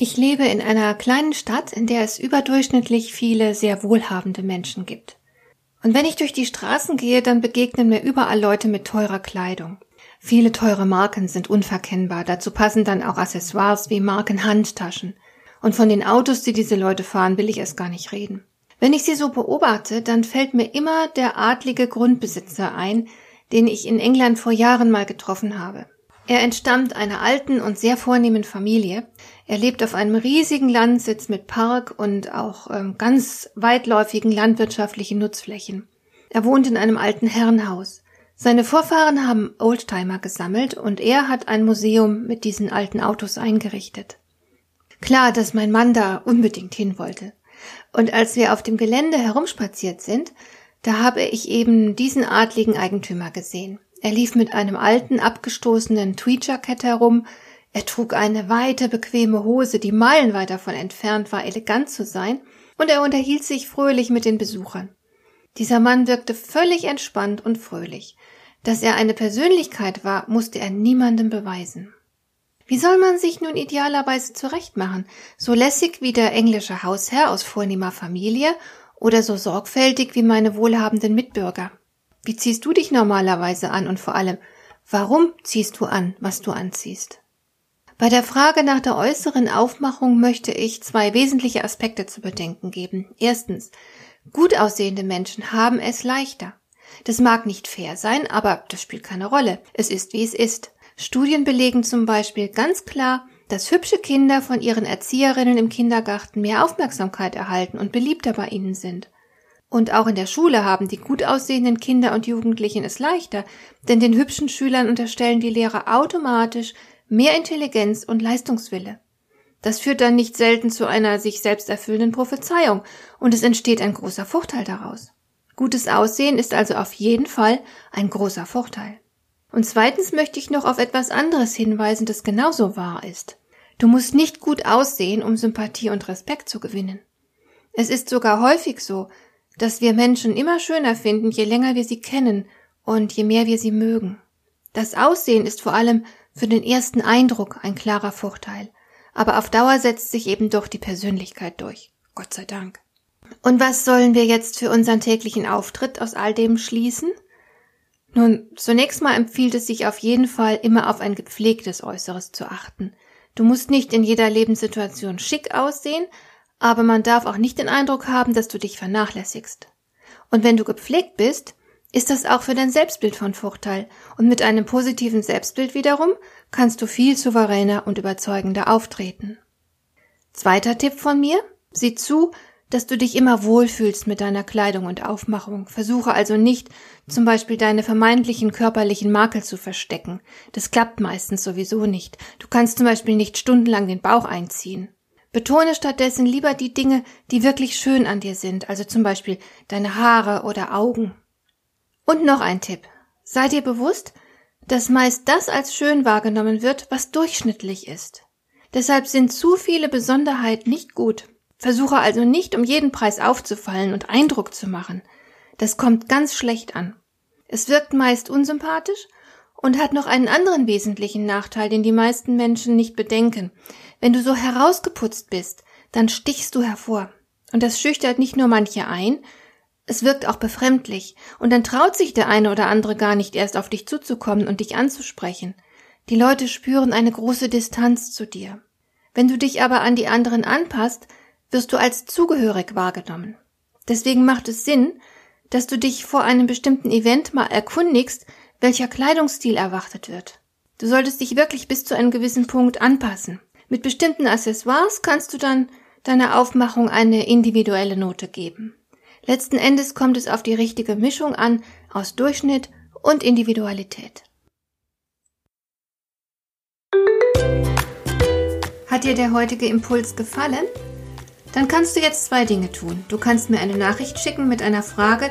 Ich lebe in einer kleinen Stadt, in der es überdurchschnittlich viele sehr wohlhabende Menschen gibt. Und wenn ich durch die Straßen gehe, dann begegnen mir überall Leute mit teurer Kleidung. Viele teure Marken sind unverkennbar. Dazu passen dann auch Accessoires wie Markenhandtaschen. Und von den Autos, die diese Leute fahren, will ich erst gar nicht reden. Wenn ich sie so beobachte, dann fällt mir immer der adlige Grundbesitzer ein, den ich in England vor Jahren mal getroffen habe. Er entstammt einer alten und sehr vornehmen Familie. Er lebt auf einem riesigen Landsitz mit Park und auch ähm, ganz weitläufigen landwirtschaftlichen Nutzflächen. Er wohnt in einem alten Herrenhaus. Seine Vorfahren haben Oldtimer gesammelt und er hat ein Museum mit diesen alten Autos eingerichtet. Klar, dass mein Mann da unbedingt hin wollte. Und als wir auf dem Gelände herumspaziert sind, da habe ich eben diesen adligen Eigentümer gesehen. Er lief mit einem alten, abgestoßenen Tweedjacket herum, er trug eine weite, bequeme Hose, die meilenweit davon entfernt war, elegant zu sein, und er unterhielt sich fröhlich mit den Besuchern. Dieser Mann wirkte völlig entspannt und fröhlich. Dass er eine Persönlichkeit war, musste er niemandem beweisen. Wie soll man sich nun idealerweise zurechtmachen? So lässig wie der englische Hausherr aus vornehmer Familie oder so sorgfältig wie meine wohlhabenden Mitbürger? Wie ziehst du dich normalerweise an und vor allem, warum ziehst du an, was du anziehst? Bei der Frage nach der äußeren Aufmachung möchte ich zwei wesentliche Aspekte zu bedenken geben. Erstens, gut aussehende Menschen haben es leichter. Das mag nicht fair sein, aber das spielt keine Rolle. Es ist, wie es ist. Studien belegen zum Beispiel ganz klar, dass hübsche Kinder von ihren Erzieherinnen im Kindergarten mehr Aufmerksamkeit erhalten und beliebter bei ihnen sind. Und auch in der Schule haben die gut aussehenden Kinder und Jugendlichen es leichter, denn den hübschen Schülern unterstellen die Lehrer automatisch mehr Intelligenz und Leistungswille. Das führt dann nicht selten zu einer sich selbst erfüllenden Prophezeiung und es entsteht ein großer Vorteil daraus. Gutes Aussehen ist also auf jeden Fall ein großer Vorteil. Und zweitens möchte ich noch auf etwas anderes hinweisen, das genauso wahr ist. Du musst nicht gut aussehen, um Sympathie und Respekt zu gewinnen. Es ist sogar häufig so, dass wir Menschen immer schöner finden, je länger wir sie kennen und je mehr wir sie mögen. Das Aussehen ist vor allem für den ersten Eindruck ein klarer Vorteil, aber auf Dauer setzt sich eben doch die Persönlichkeit durch. Gott sei Dank. Und was sollen wir jetzt für unseren täglichen Auftritt aus all dem schließen? Nun, zunächst mal empfiehlt es sich auf jeden Fall immer auf ein gepflegtes Äußeres zu achten. Du musst nicht in jeder Lebenssituation schick aussehen, aber man darf auch nicht den Eindruck haben, dass du dich vernachlässigst. Und wenn du gepflegt bist, ist das auch für dein Selbstbild von Vorteil, und mit einem positiven Selbstbild wiederum kannst du viel souveräner und überzeugender auftreten. Zweiter Tipp von mir, sieh zu, dass du dich immer wohlfühlst mit deiner Kleidung und Aufmachung. Versuche also nicht, zum Beispiel deine vermeintlichen körperlichen Makel zu verstecken. Das klappt meistens sowieso nicht. Du kannst zum Beispiel nicht stundenlang den Bauch einziehen. Betone stattdessen lieber die Dinge, die wirklich schön an dir sind, also zum Beispiel deine Haare oder Augen. Und noch ein Tipp. Sei dir bewusst, dass meist das als schön wahrgenommen wird, was durchschnittlich ist. Deshalb sind zu viele Besonderheiten nicht gut. Versuche also nicht um jeden Preis aufzufallen und Eindruck zu machen. Das kommt ganz schlecht an. Es wirkt meist unsympathisch und hat noch einen anderen wesentlichen Nachteil, den die meisten Menschen nicht bedenken. Wenn du so herausgeputzt bist, dann stichst du hervor. Und das schüchtert nicht nur manche ein, es wirkt auch befremdlich, und dann traut sich der eine oder andere gar nicht erst auf dich zuzukommen und dich anzusprechen. Die Leute spüren eine große Distanz zu dir. Wenn du dich aber an die anderen anpasst, wirst du als zugehörig wahrgenommen. Deswegen macht es Sinn, dass du dich vor einem bestimmten Event mal erkundigst, welcher Kleidungsstil erwartet wird. Du solltest dich wirklich bis zu einem gewissen Punkt anpassen. Mit bestimmten Accessoires kannst du dann deiner Aufmachung eine individuelle Note geben. Letzten Endes kommt es auf die richtige Mischung an aus Durchschnitt und Individualität. Hat dir der heutige Impuls gefallen? Dann kannst du jetzt zwei Dinge tun. Du kannst mir eine Nachricht schicken mit einer Frage,